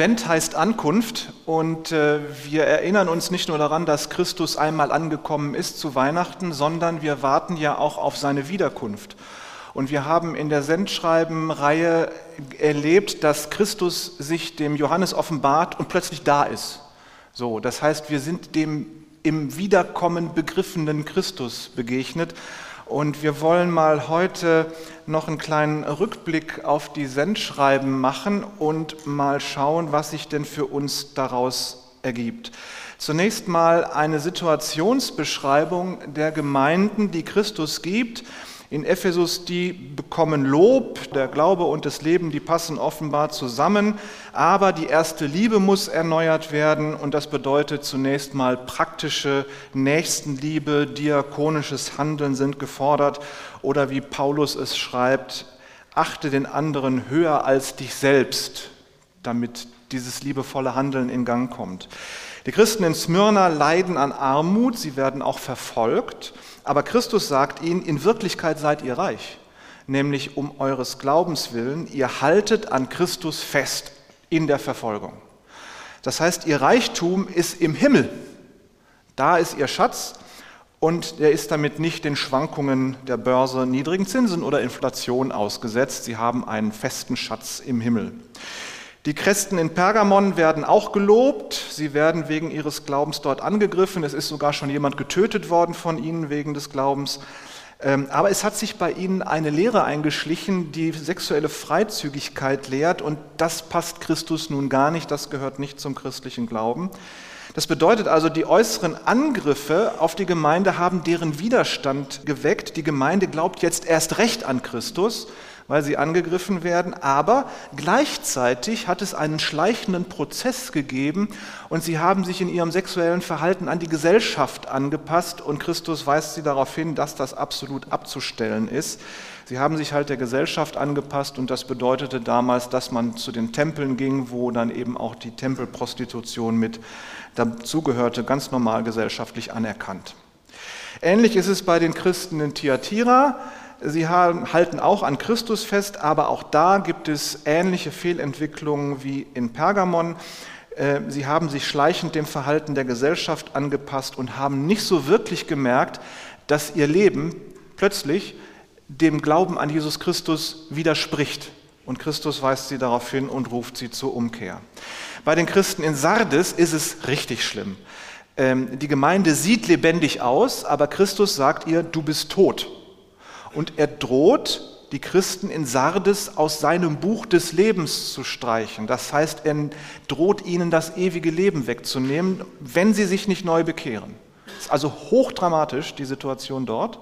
Advent heißt Ankunft und äh, wir erinnern uns nicht nur daran, dass Christus einmal angekommen ist zu Weihnachten, sondern wir warten ja auch auf seine Wiederkunft. Und wir haben in der Sendschreibenreihe erlebt, dass Christus sich dem Johannes offenbart und plötzlich da ist. So, das heißt, wir sind dem im Wiederkommen begriffenen Christus begegnet. Und wir wollen mal heute noch einen kleinen Rückblick auf die Sendschreiben machen und mal schauen, was sich denn für uns daraus ergibt. Zunächst mal eine Situationsbeschreibung der Gemeinden, die Christus gibt in Ephesus, die bekommen Lob, der Glaube und das Leben, die passen offenbar zusammen, aber die erste Liebe muss erneuert werden und das bedeutet zunächst mal praktische Nächstenliebe, diakonisches Handeln sind gefordert oder wie Paulus es schreibt, achte den anderen höher als dich selbst, damit dieses liebevolle Handeln in Gang kommt. Die Christen in Smyrna leiden an Armut, sie werden auch verfolgt. Aber Christus sagt ihnen, in Wirklichkeit seid ihr reich, nämlich um eures Glaubens willen, ihr haltet an Christus fest in der Verfolgung. Das heißt, ihr Reichtum ist im Himmel. Da ist ihr Schatz und der ist damit nicht den Schwankungen der Börse, niedrigen Zinsen oder Inflation ausgesetzt. Sie haben einen festen Schatz im Himmel. Die Christen in Pergamon werden auch gelobt. Sie werden wegen ihres Glaubens dort angegriffen. Es ist sogar schon jemand getötet worden von ihnen wegen des Glaubens. Ähm, aber es hat sich bei ihnen eine Lehre eingeschlichen, die sexuelle Freizügigkeit lehrt. Und das passt Christus nun gar nicht. Das gehört nicht zum christlichen Glauben. Das bedeutet also, die äußeren Angriffe auf die Gemeinde haben deren Widerstand geweckt. Die Gemeinde glaubt jetzt erst recht an Christus weil sie angegriffen werden, aber gleichzeitig hat es einen schleichenden Prozess gegeben und sie haben sich in ihrem sexuellen Verhalten an die Gesellschaft angepasst und Christus weist sie darauf hin, dass das absolut abzustellen ist. Sie haben sich halt der Gesellschaft angepasst und das bedeutete damals, dass man zu den Tempeln ging, wo dann eben auch die Tempelprostitution mit dazugehörte, ganz normal gesellschaftlich anerkannt. Ähnlich ist es bei den Christen in Thyatira. Sie halten auch an Christus fest, aber auch da gibt es ähnliche Fehlentwicklungen wie in Pergamon. Äh, sie haben sich schleichend dem Verhalten der Gesellschaft angepasst und haben nicht so wirklich gemerkt, dass ihr Leben plötzlich dem Glauben an Jesus Christus widerspricht. Und Christus weist sie darauf hin und ruft sie zur Umkehr. Bei den Christen in Sardes ist es richtig schlimm. Ähm, die Gemeinde sieht lebendig aus, aber Christus sagt ihr, du bist tot. Und er droht, die Christen in Sardes aus seinem Buch des Lebens zu streichen. Das heißt, er droht ihnen das ewige Leben wegzunehmen, wenn sie sich nicht neu bekehren. Das ist also hochdramatisch, die Situation dort.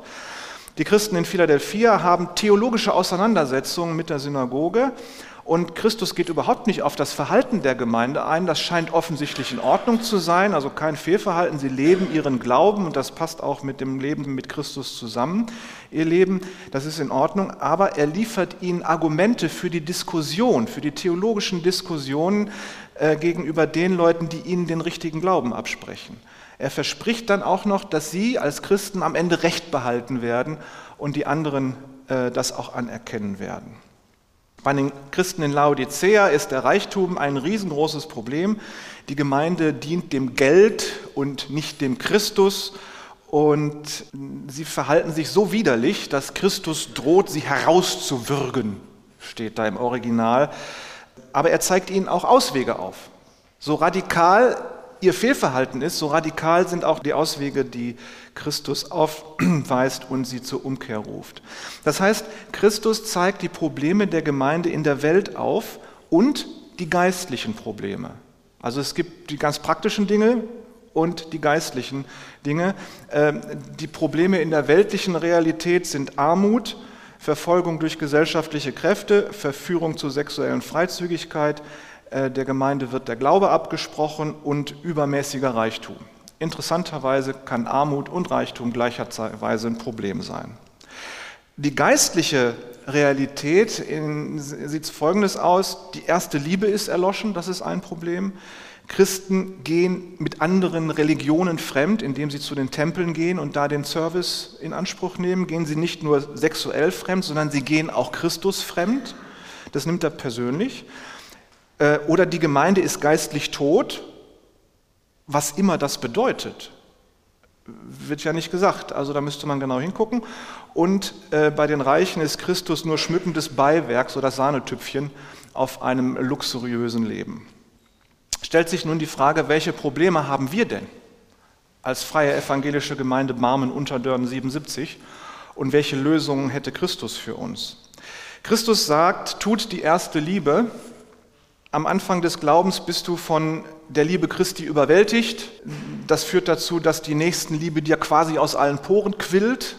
Die Christen in Philadelphia haben theologische Auseinandersetzungen mit der Synagoge und Christus geht überhaupt nicht auf das Verhalten der Gemeinde ein. Das scheint offensichtlich in Ordnung zu sein, also kein Fehlverhalten. Sie leben ihren Glauben und das passt auch mit dem Leben mit Christus zusammen. Ihr Leben, das ist in Ordnung, aber er liefert ihnen Argumente für die Diskussion, für die theologischen Diskussionen äh, gegenüber den Leuten, die ihnen den richtigen Glauben absprechen. Er verspricht dann auch noch, dass sie als Christen am Ende Recht behalten werden und die anderen äh, das auch anerkennen werden. Bei den Christen in Laodicea ist der Reichtum ein riesengroßes Problem. Die Gemeinde dient dem Geld und nicht dem Christus. Und sie verhalten sich so widerlich, dass Christus droht, sie herauszuwürgen, steht da im Original. Aber er zeigt ihnen auch Auswege auf. So radikal ihr Fehlverhalten ist, so radikal sind auch die Auswege, die Christus aufweist und sie zur Umkehr ruft. Das heißt, Christus zeigt die Probleme der Gemeinde in der Welt auf und die geistlichen Probleme. Also es gibt die ganz praktischen Dinge und die geistlichen Dinge. Ähm, die Probleme in der weltlichen Realität sind Armut, Verfolgung durch gesellschaftliche Kräfte, Verführung zur sexuellen Freizügigkeit, der Gemeinde wird der Glaube abgesprochen und übermäßiger Reichtum. Interessanterweise kann Armut und Reichtum gleicherweise ein Problem sein. Die geistliche Realität sieht folgendes aus. Die erste Liebe ist erloschen, das ist ein Problem. Christen gehen mit anderen Religionen fremd, indem sie zu den Tempeln gehen und da den Service in Anspruch nehmen. Gehen sie nicht nur sexuell fremd, sondern sie gehen auch Christus fremd. Das nimmt er persönlich. Äh, oder die Gemeinde ist geistlich tot, was immer das bedeutet wird ja nicht gesagt. Also da müsste man genau hingucken. Und äh, bei den Reichen ist Christus nur schmückendes Beiwerk, so das Sahnetüpfchen auf einem luxuriösen Leben. Stellt sich nun die Frage, welche Probleme haben wir denn als freie evangelische Gemeinde Barmen Unterdörn 77 und welche Lösungen hätte Christus für uns? Christus sagt, tut die erste Liebe. Am Anfang des Glaubens bist du von der Liebe Christi überwältigt. Das führt dazu, dass die Nächstenliebe dir quasi aus allen Poren quillt,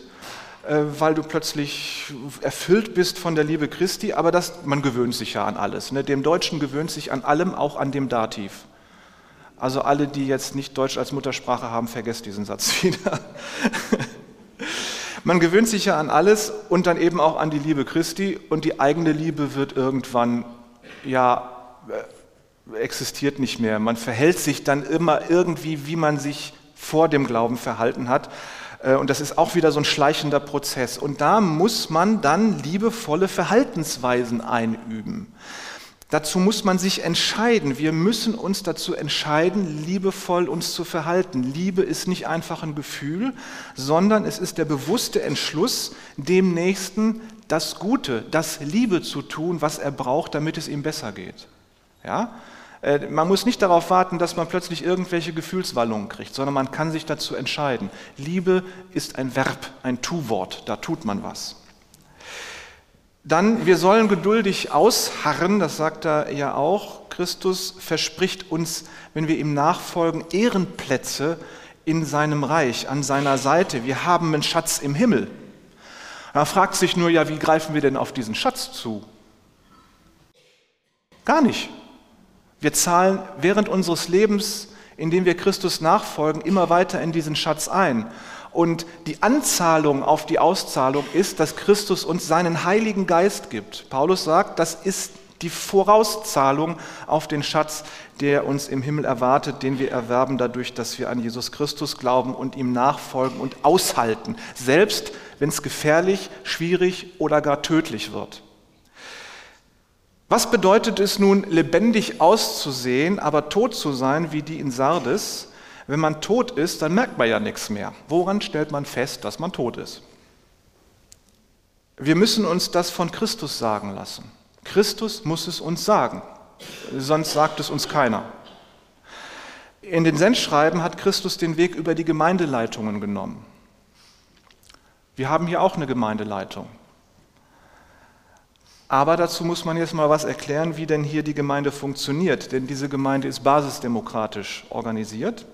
äh, weil du plötzlich erfüllt bist von der Liebe Christi. Aber das, man gewöhnt sich ja an alles. Ne? Dem Deutschen gewöhnt sich an allem, auch an dem Dativ. Also alle, die jetzt nicht Deutsch als Muttersprache haben, vergesst diesen Satz wieder. Man gewöhnt sich ja an alles und dann eben auch an die Liebe Christi und die eigene Liebe wird irgendwann ja existiert nicht mehr. Man verhält sich dann immer irgendwie, wie man sich vor dem Glauben verhalten hat. Äh, und das ist auch wieder so ein schleichender Prozess. Und da muss man dann liebevolle Verhaltensweisen einüben. Dazu muss man sich entscheiden. Wir müssen uns dazu entscheiden, liebevoll uns zu verhalten. Liebe ist nicht einfach ein Gefühl, sondern es ist der bewusste Entschluss, dem Nächsten das Gute, das Liebe zu tun, was er braucht, damit es ihm besser geht. Ja? Äh, man muss nicht darauf warten, dass man plötzlich irgendwelche Gefühlswallungen kriegt, sondern man kann sich dazu entscheiden. Liebe ist ein Verb, ein Tu-Wort, da tut man was. Dann, wir sollen geduldig ausharren, das sagt er ja auch. Christus verspricht uns, wenn wir ihm nachfolgen, Ehrenplätze in seinem Reich, an seiner Seite. Wir haben einen Schatz im Himmel. Da fragt sich nur, ja, wie greifen wir denn auf diesen Schatz zu? Gar nicht. Wir zahlen während unseres Lebens, in dem wir Christus nachfolgen, immer weiter in diesen Schatz ein. Und die Anzahlung auf die Auszahlung ist, dass Christus uns seinen Heiligen Geist gibt. Paulus sagt, das ist die Vorauszahlung auf den Schatz, der uns im Himmel erwartet, den wir erwerben dadurch, dass wir an Jesus Christus glauben und ihm nachfolgen und aushalten, selbst wenn es gefährlich, schwierig oder gar tödlich wird. Was bedeutet es nun, lebendig auszusehen, aber tot zu sein, wie die in Sardes? Wenn man tot ist, dann merkt man ja nichts mehr. Woran stellt man fest, dass man tot ist? Wir müssen uns das von Christus sagen lassen. Christus muss es uns sagen, sonst sagt es uns keiner. In den Sendschreiben hat Christus den Weg über die Gemeindeleitungen genommen. Wir haben hier auch eine Gemeindeleitung. Aber dazu muss man jetzt mal was erklären, wie denn hier die Gemeinde funktioniert. Denn diese Gemeinde ist basisdemokratisch organisiert.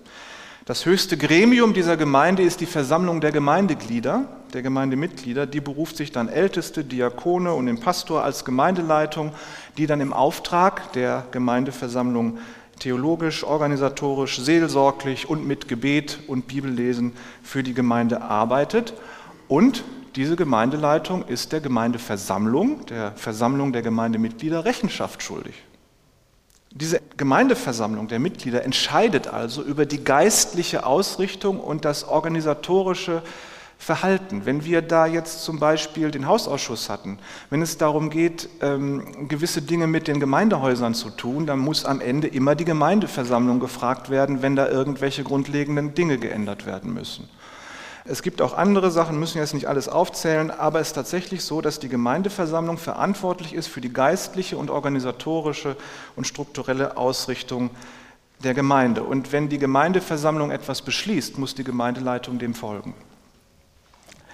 Das höchste Gremium dieser Gemeinde ist die Versammlung der Gemeindeglieder, der Gemeindemitglieder. Die beruft sich dann Älteste, Diakone und den Pastor als Gemeindeleitung, die dann im Auftrag der Gemeindeversammlung theologisch, organisatorisch, seelsorglich und mit Gebet und Bibellesen für die Gemeinde arbeitet und diese Gemeindeleitung ist der Gemeindeversammlung, der Versammlung der Gemeindemitglieder Rechenschaft schuldig. Diese Gemeindeversammlung der Mitglieder entscheidet also über die geistliche Ausrichtung und das organisatorische Verhalten. Wenn wir da jetzt zum Beispiel den Hausausschuss hatten, wenn es darum geht, ähm, gewisse Dinge mit den Gemeindehäusern zu tun, dann muss am Ende immer die Gemeindeversammlung gefragt werden, wenn da irgendwelche grundlegenden Dinge geändert werden müssen. Es gibt auch andere Sachen, müssen jetzt nicht alles aufzählen, aber es ist tatsächlich so, dass die Gemeindeversammlung verantwortlich ist für die geistliche und organisatorische und strukturelle Ausrichtung der Gemeinde. Und wenn die Gemeindeversammlung etwas beschließt, muss die Gemeindeleitung dem folgen.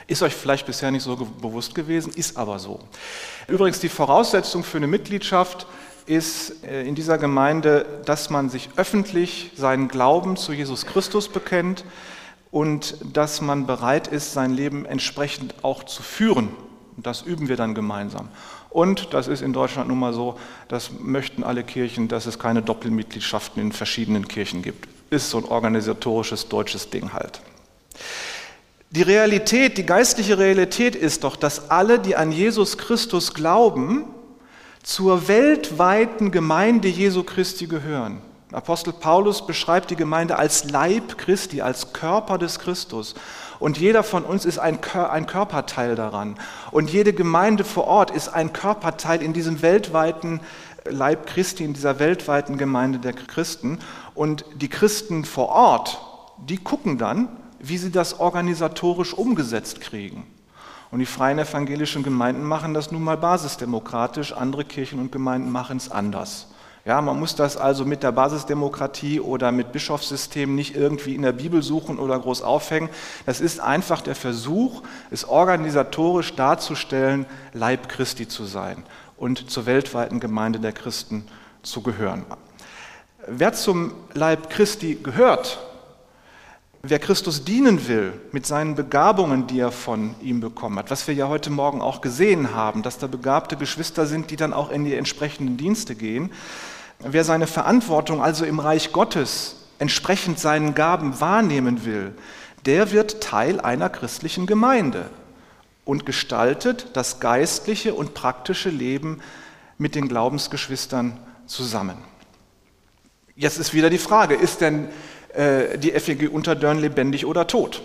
Ist euch vielleicht bisher nicht so bewusst gewesen, ist aber so. Übrigens, die Voraussetzung für eine Mitgliedschaft ist äh, in dieser Gemeinde, dass man sich öffentlich seinen Glauben zu Jesus Christus bekennt, und dass man bereit ist, sein Leben entsprechend auch zu führen. Und das üben wir dann gemeinsam. Und das ist in Deutschland nun mal so, das möchten alle Kirchen, dass es keine Doppelmitgliedschaften in verschiedenen Kirchen gibt. Ist so ein organisatorisches deutsches Ding halt. Die Realität, die geistliche Realität ist doch, dass alle, die an Jesus Christus glauben, zur weltweiten Gemeinde Jesu Christi gehören. Apostel Paulus beschreibt die Gemeinde als Leib Christi, als Körper des Christus. Und jeder von uns ist ein, ein Körperteil daran. Und jede Gemeinde vor Ort ist ein Körperteil in diesem weltweiten Leib Christi, in dieser weltweiten Gemeinde der Christen. Und die Christen vor Ort, die gucken dann, wie sie das organisatorisch umgesetzt kriegen. Und die freien evangelischen Gemeinden machen das nun mal basisdemokratisch, andere Kirchen und Gemeinden machen es anders. Ja, man muss das also mit der Basisdemokratie oder mit Bischofssystem nicht irgendwie in der Bibel suchen oder groß aufhängen. Das ist einfach der Versuch, es organisatorisch darzustellen, Leib Christi zu sein und zur weltweiten Gemeinde der Christen zu gehören. Wer zum Leib Christi gehört, wer Christus dienen will mit seinen Begabungen, die er von ihm bekommen hat, was wir ja heute Morgen auch gesehen haben, dass da begabte Geschwister sind, die dann auch in die entsprechenden Dienste gehen, wer seine Verantwortung also im Reich Gottes entsprechend seinen Gaben wahrnehmen will, der wird Teil einer christlichen Gemeinde und gestaltet das geistliche und praktische Leben mit den Glaubensgeschwistern zusammen. Jetzt ist wieder die Frage, ist denn äh, die FEG Unterdörn lebendig oder tot?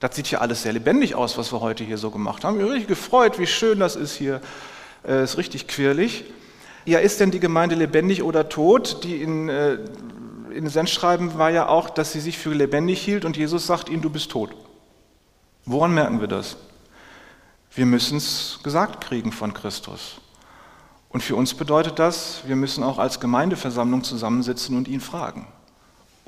Das sieht ja alles sehr lebendig aus, was wir heute hier so gemacht haben. Ich bin richtig gefreut, wie schön das ist hier. Äh, ist richtig quirlig. Ja, ist denn die Gemeinde lebendig oder tot? Die in, äh, in Sendschreiben war ja auch, dass sie sich für lebendig hielt und Jesus sagt ihnen, du bist tot. Woran merken wir das? Wir müssen es gesagt kriegen von Christus. Und für uns bedeutet das, wir müssen auch als Gemeindeversammlung zusammensitzen und ihn fragen,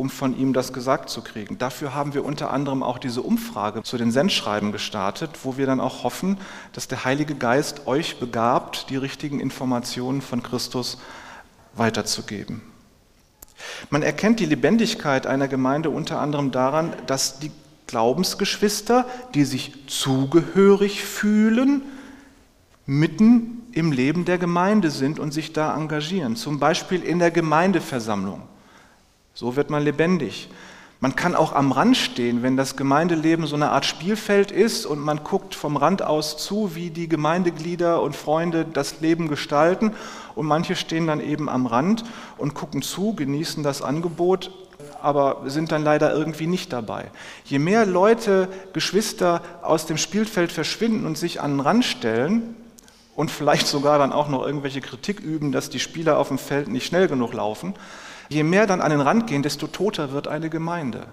um von ihm das gesagt zu kriegen. Dafür haben wir unter anderem auch diese Umfrage zu den Sendschreiben gestartet, wo wir dann auch hoffen, dass der Heilige Geist euch begabt, die richtigen Informationen von Christus weiterzugeben. Man erkennt die Lebendigkeit einer Gemeinde unter anderem daran, dass die Glaubensgeschwister, die sich zugehörig fühlen, mitten im Leben der Gemeinde sind und sich da engagieren, zum Beispiel in der Gemeindeversammlung. So wird man lebendig. Man kann auch am Rand stehen, wenn das Gemeindeleben so eine Art Spielfeld ist und man guckt vom Rand aus zu, wie die Gemeindeglieder und Freunde das Leben gestalten. Und manche stehen dann eben am Rand und gucken zu, genießen das Angebot aber sind dann leider irgendwie nicht dabei. Je mehr Leute, Geschwister aus dem Spielfeld verschwinden und sich an den Rand stellen und vielleicht sogar dann auch noch irgendwelche Kritik üben, dass die Spieler auf dem Feld nicht schnell genug laufen, je mehr dann an den Rand gehen, desto toter wird eine Gemeinde.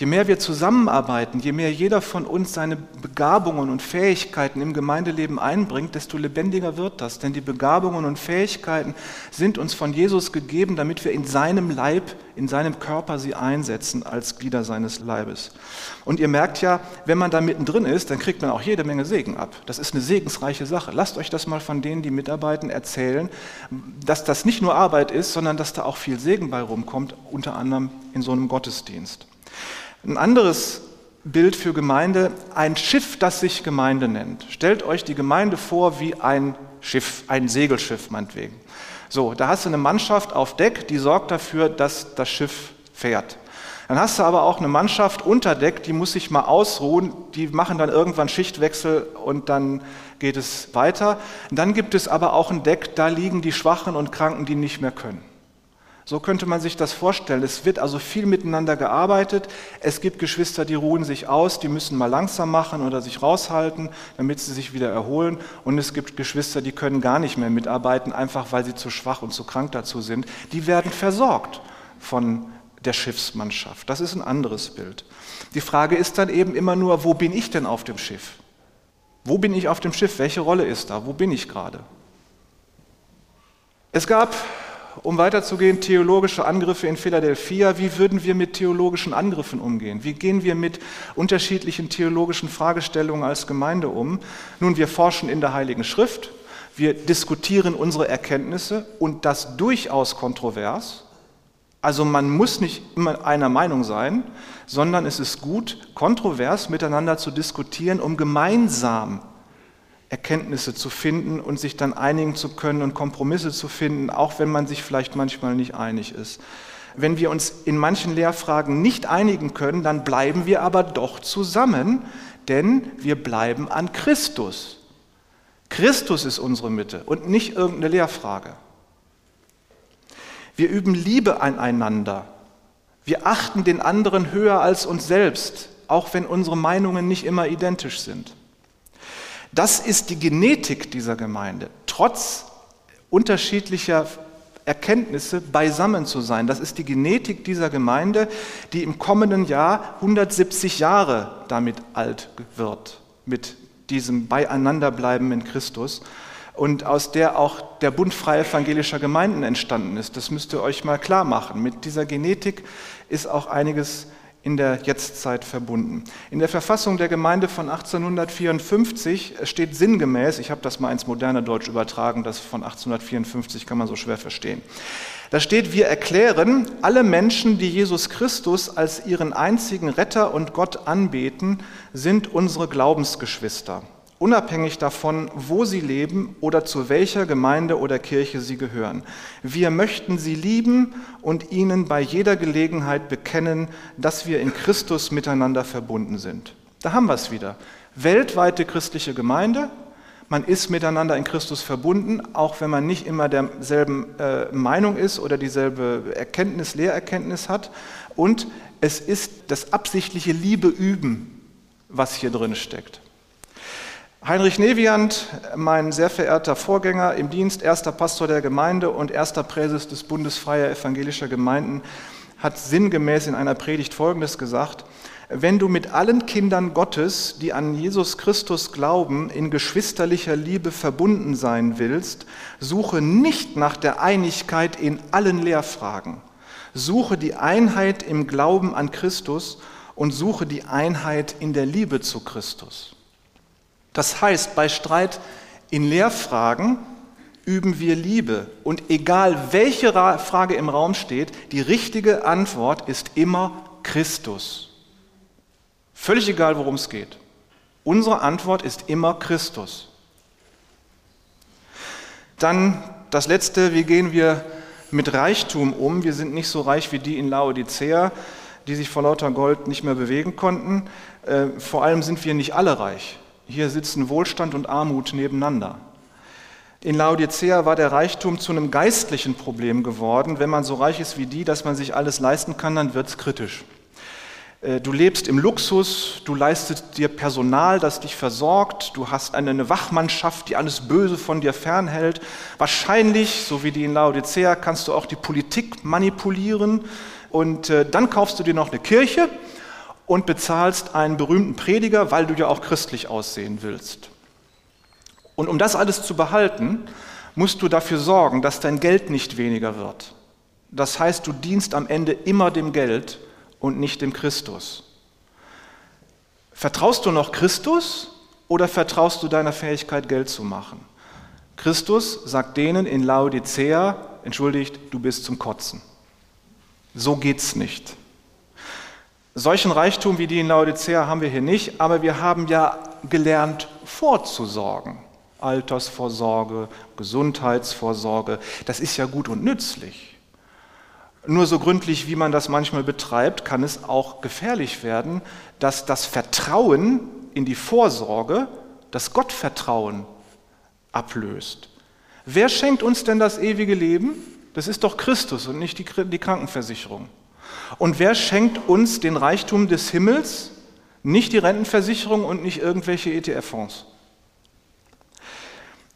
Je mehr wir zusammenarbeiten, je mehr jeder von uns seine Begabungen und Fähigkeiten im Gemeindeleben einbringt, desto lebendiger wird das. Denn die Begabungen und Fähigkeiten sind uns von Jesus gegeben, damit wir in seinem Leib, in seinem Körper sie einsetzen als Glieder seines Leibes. Und ihr merkt ja, wenn man da mittendrin ist, dann kriegt man auch jede Menge Segen ab. Das ist eine segensreiche Sache. Lasst euch das mal von denen, die mitarbeiten, erzählen, dass das nicht nur Arbeit ist, sondern dass da auch viel Segen bei rumkommt, unter anderem in so einem Gottesdienst. Ein anderes Bild für Gemeinde, ein Schiff, das sich Gemeinde nennt. Stellt euch die Gemeinde vor wie ein Schiff, ein Segelschiff meinetwegen. So, da hast du eine Mannschaft auf Deck, die sorgt dafür, dass das Schiff fährt. Dann hast du aber auch eine Mannschaft unter Deck, die muss sich mal ausruhen, die machen dann irgendwann Schichtwechsel und dann geht es weiter. Und dann gibt es aber auch ein Deck, da liegen die Schwachen und Kranken, die nicht mehr können. So könnte man sich das vorstellen. Es wird also viel miteinander gearbeitet. Es gibt Geschwister, die ruhen sich aus, die müssen mal langsam machen oder sich raushalten, damit sie sich wieder erholen. Und es gibt Geschwister, die können gar nicht mehr mitarbeiten, einfach weil sie zu schwach und zu krank dazu sind. Die werden versorgt von der Schiffsmannschaft. Das ist ein anderes Bild. Die Frage ist dann eben immer nur, wo bin ich denn auf dem Schiff? Wo bin ich auf dem Schiff? Welche Rolle ist da? Wo bin ich gerade? Es gab um weiterzugehen, theologische Angriffe in Philadelphia. Wie würden wir mit theologischen Angriffen umgehen? Wie gehen wir mit unterschiedlichen theologischen Fragestellungen als Gemeinde um? Nun, wir forschen in der Heiligen Schrift, wir diskutieren unsere Erkenntnisse und das durchaus kontrovers. Also man muss nicht immer einer Meinung sein, sondern es ist gut, kontrovers miteinander zu diskutieren, um gemeinsam Erkenntnisse zu finden und sich dann einigen zu können und Kompromisse zu finden, auch wenn man sich vielleicht manchmal nicht einig ist. Wenn wir uns in manchen Lehrfragen nicht einigen können, dann bleiben wir aber doch zusammen, denn wir bleiben an Christus. Christus ist unsere Mitte und nicht irgendeine Lehrfrage. Wir üben Liebe aneinander. Wir achten den anderen höher als uns selbst, auch wenn unsere Meinungen nicht immer identisch sind. Das ist die Genetik dieser Gemeinde. Trotz unterschiedlicher Erkenntnisse beisammen zu sein. Das ist die Genetik dieser Gemeinde, die im kommenden Jahr 170 Jahre damit alt wird, mit diesem Beieinanderbleiben in Christus und aus der auch der Bund freier evangelischer Gemeinden entstanden ist. Das müsst ihr euch mal klar machen. Mit dieser Genetik ist auch einiges in der Jetztzeit verbunden. In der Verfassung der Gemeinde von 1854 steht sinngemäß, ich habe das mal ins moderne Deutsch übertragen, das von 1854 kann man so schwer verstehen. Da steht, wir erklären, alle Menschen, die Jesus Christus als ihren einzigen Retter und Gott anbeten, sind unsere Glaubensgeschwister unabhängig davon, wo sie leben oder zu welcher Gemeinde oder Kirche sie gehören. Wir möchten sie lieben und ihnen bei jeder Gelegenheit bekennen, dass wir in Christus miteinander verbunden sind. Da haben wir es wieder. Weltweite christliche Gemeinde, man ist miteinander in Christus verbunden, auch wenn man nicht immer derselben äh, Meinung ist oder dieselbe Erkenntnis, Lehrerkenntnis hat. Und es ist das absichtliche Liebe üben, was hier drin steckt. Heinrich Neviant, mein sehr verehrter Vorgänger im Dienst, erster Pastor der Gemeinde und erster Präses des Bundes freier evangelischer Gemeinden, hat sinngemäß in einer Predigt Folgendes gesagt, wenn du mit allen Kindern Gottes, die an Jesus Christus glauben, in geschwisterlicher Liebe verbunden sein willst, suche nicht nach der Einigkeit in allen Lehrfragen. Suche die Einheit im Glauben an Christus und suche die Einheit in der Liebe zu Christus. Das heißt, bei Streit in Lehrfragen üben wir Liebe. Und egal welche Frage im Raum steht, die richtige Antwort ist immer Christus. Völlig egal, worum es geht. Unsere Antwort ist immer Christus. Dann das Letzte, wie gehen wir mit Reichtum um? Wir sind nicht so reich wie die in Laodicea, die sich vor lauter Gold nicht mehr bewegen konnten. Äh, vor allem sind wir nicht alle reich. Hier sitzen Wohlstand und Armut nebeneinander. In Laodicea war der Reichtum zu einem geistlichen Problem geworden. Wenn man so reich ist wie die, dass man sich alles leisten kann, dann wird es kritisch. Äh, du lebst im Luxus, du leistest dir Personal, das dich versorgt, du hast eine Wachmannschaft, die alles Böse von dir fernhält. Wahrscheinlich, so wie die in Laodicea, kannst du auch die Politik manipulieren und äh, dann kaufst du dir noch eine Kirche und bezahlst einen berühmten Prediger, weil du ja auch christlich aussehen willst. Und um das alles zu behalten, musst du dafür sorgen, dass dein Geld nicht weniger wird. Das heißt, du dienst am Ende immer dem Geld und nicht dem Christus. Vertraust du noch Christus oder vertraust du deiner Fähigkeit, Geld zu machen? Christus sagt denen in Laodicea, entschuldigt, du bist zum Kotzen. So geht's nicht. Solchen Reichtum wie die in Laodicea haben wir hier nicht, aber wir haben ja gelernt vorzusorgen. Altersvorsorge, Gesundheitsvorsorge, das ist ja gut und nützlich. Nur so gründlich, wie man das manchmal betreibt, kann es auch gefährlich werden, dass das Vertrauen in die Vorsorge das Gottvertrauen ablöst. Wer schenkt uns denn das ewige Leben? Das ist doch Christus und nicht die, die Krankenversicherung. Und wer schenkt uns den Reichtum des Himmels? Nicht die Rentenversicherung und nicht irgendwelche ETF-Fonds.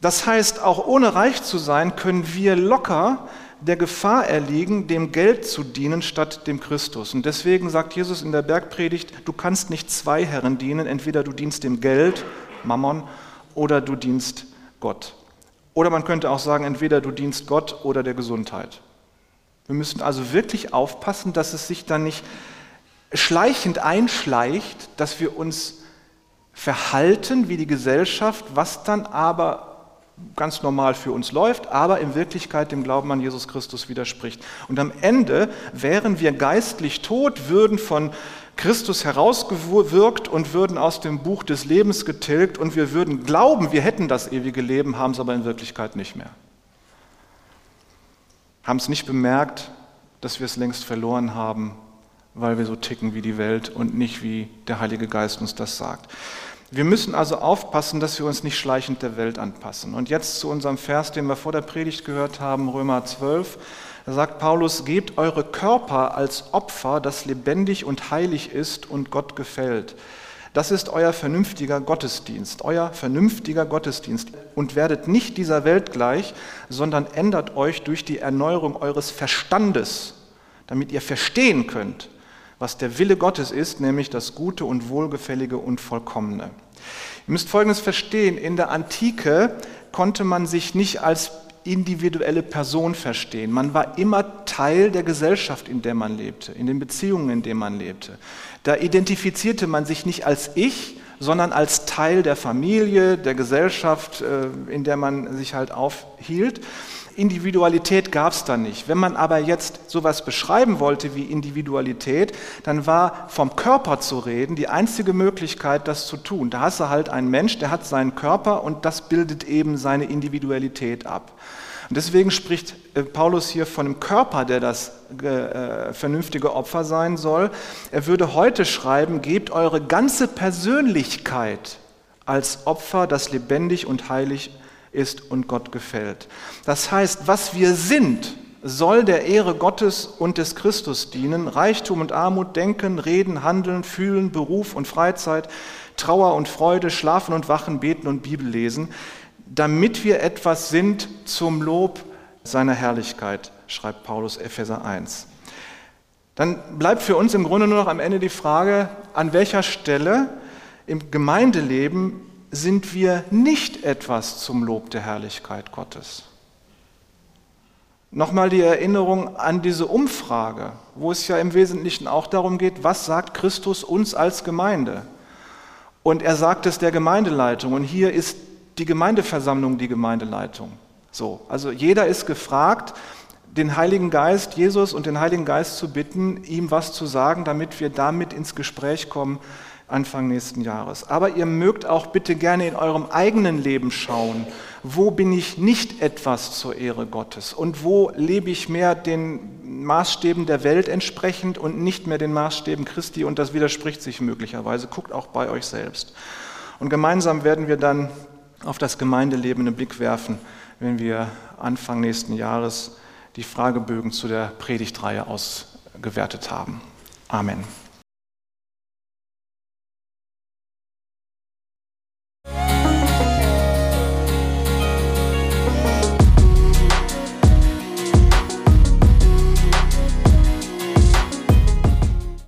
Das heißt, auch ohne reich zu sein, können wir locker der Gefahr erliegen, dem Geld zu dienen statt dem Christus. Und deswegen sagt Jesus in der Bergpredigt, du kannst nicht zwei Herren dienen, entweder du dienst dem Geld, Mammon, oder du dienst Gott. Oder man könnte auch sagen, entweder du dienst Gott oder der Gesundheit. Wir müssen also wirklich aufpassen, dass es sich dann nicht schleichend einschleicht, dass wir uns verhalten wie die Gesellschaft, was dann aber ganz normal für uns läuft, aber in Wirklichkeit dem Glauben an Jesus Christus widerspricht. Und am Ende wären wir geistlich tot, würden von Christus herausgewirkt und würden aus dem Buch des Lebens getilgt und wir würden glauben, wir hätten das ewige Leben, haben es aber in Wirklichkeit nicht mehr haben es nicht bemerkt, dass wir es längst verloren haben, weil wir so ticken wie die Welt und nicht wie der Heilige Geist uns das sagt. Wir müssen also aufpassen, dass wir uns nicht schleichend der Welt anpassen. Und jetzt zu unserem Vers, den wir vor der Predigt gehört haben, Römer 12. Da sagt Paulus, gebt eure Körper als Opfer, das lebendig und heilig ist und Gott gefällt. Das ist euer vernünftiger Gottesdienst, euer vernünftiger Gottesdienst. Und werdet nicht dieser Welt gleich, sondern ändert euch durch die Erneuerung eures Verstandes, damit ihr verstehen könnt, was der Wille Gottes ist, nämlich das Gute und Wohlgefällige und Vollkommene. Ihr müsst Folgendes verstehen, in der Antike konnte man sich nicht als individuelle Person verstehen. Man war immer Teil der Gesellschaft, in der man lebte, in den Beziehungen, in denen man lebte. Da identifizierte man sich nicht als ich, sondern als Teil der Familie, der Gesellschaft, äh, in der man sich halt aufhielt. Individualität gab es da nicht. Wenn man aber jetzt sowas beschreiben wollte wie Individualität, dann war vom Körper zu reden die einzige Möglichkeit, das zu tun. Da hast du halt einen Mensch, der hat seinen Körper und das bildet eben seine Individualität ab. Und deswegen spricht äh, Paulus hier von einem Körper, der das äh, vernünftige Opfer sein soll. Er würde heute schreiben, gebt eure ganze Persönlichkeit als Opfer, das lebendig und heilig ist ist und Gott gefällt. Das heißt, was wir sind, soll der Ehre Gottes und des Christus dienen. Reichtum und Armut, Denken, Reden, Handeln, Fühlen, Beruf und Freizeit, Trauer und Freude, Schlafen und Wachen, Beten und Bibel lesen, damit wir etwas sind zum Lob seiner Herrlichkeit, schreibt Paulus Epheser 1. Dann bleibt für uns im Grunde nur noch am Ende die Frage, an welcher Stelle im Gemeindeleben sind wir nicht etwas zum Lob der Herrlichkeit Gottes. Nochmal die Erinnerung an diese Umfrage, wo es ja im Wesentlichen auch darum geht, was sagt Christus uns als Gemeinde? Und er sagt es der Gemeindeleitung. Und hier ist die Gemeindeversammlung die Gemeindeleitung. So, also jeder ist gefragt, den Heiligen Geist, Jesus und den Heiligen Geist zu bitten, ihm was zu sagen, damit wir damit ins Gespräch kommen Anfang nächsten Jahres. Aber ihr mögt auch bitte gerne in eurem eigenen Leben schauen, wo bin ich nicht etwas zur Ehre Gottes und wo lebe ich mehr den Maßstäben der Welt entsprechend und nicht mehr den Maßstäben Christi und das widerspricht sich möglicherweise. Guckt auch bei euch selbst. Und gemeinsam werden wir dann auf das Gemeindeleben einen Blick werfen, wenn wir Anfang nächsten Jahres die Fragebögen zu der Predigtreihe ausgewertet haben. Amen.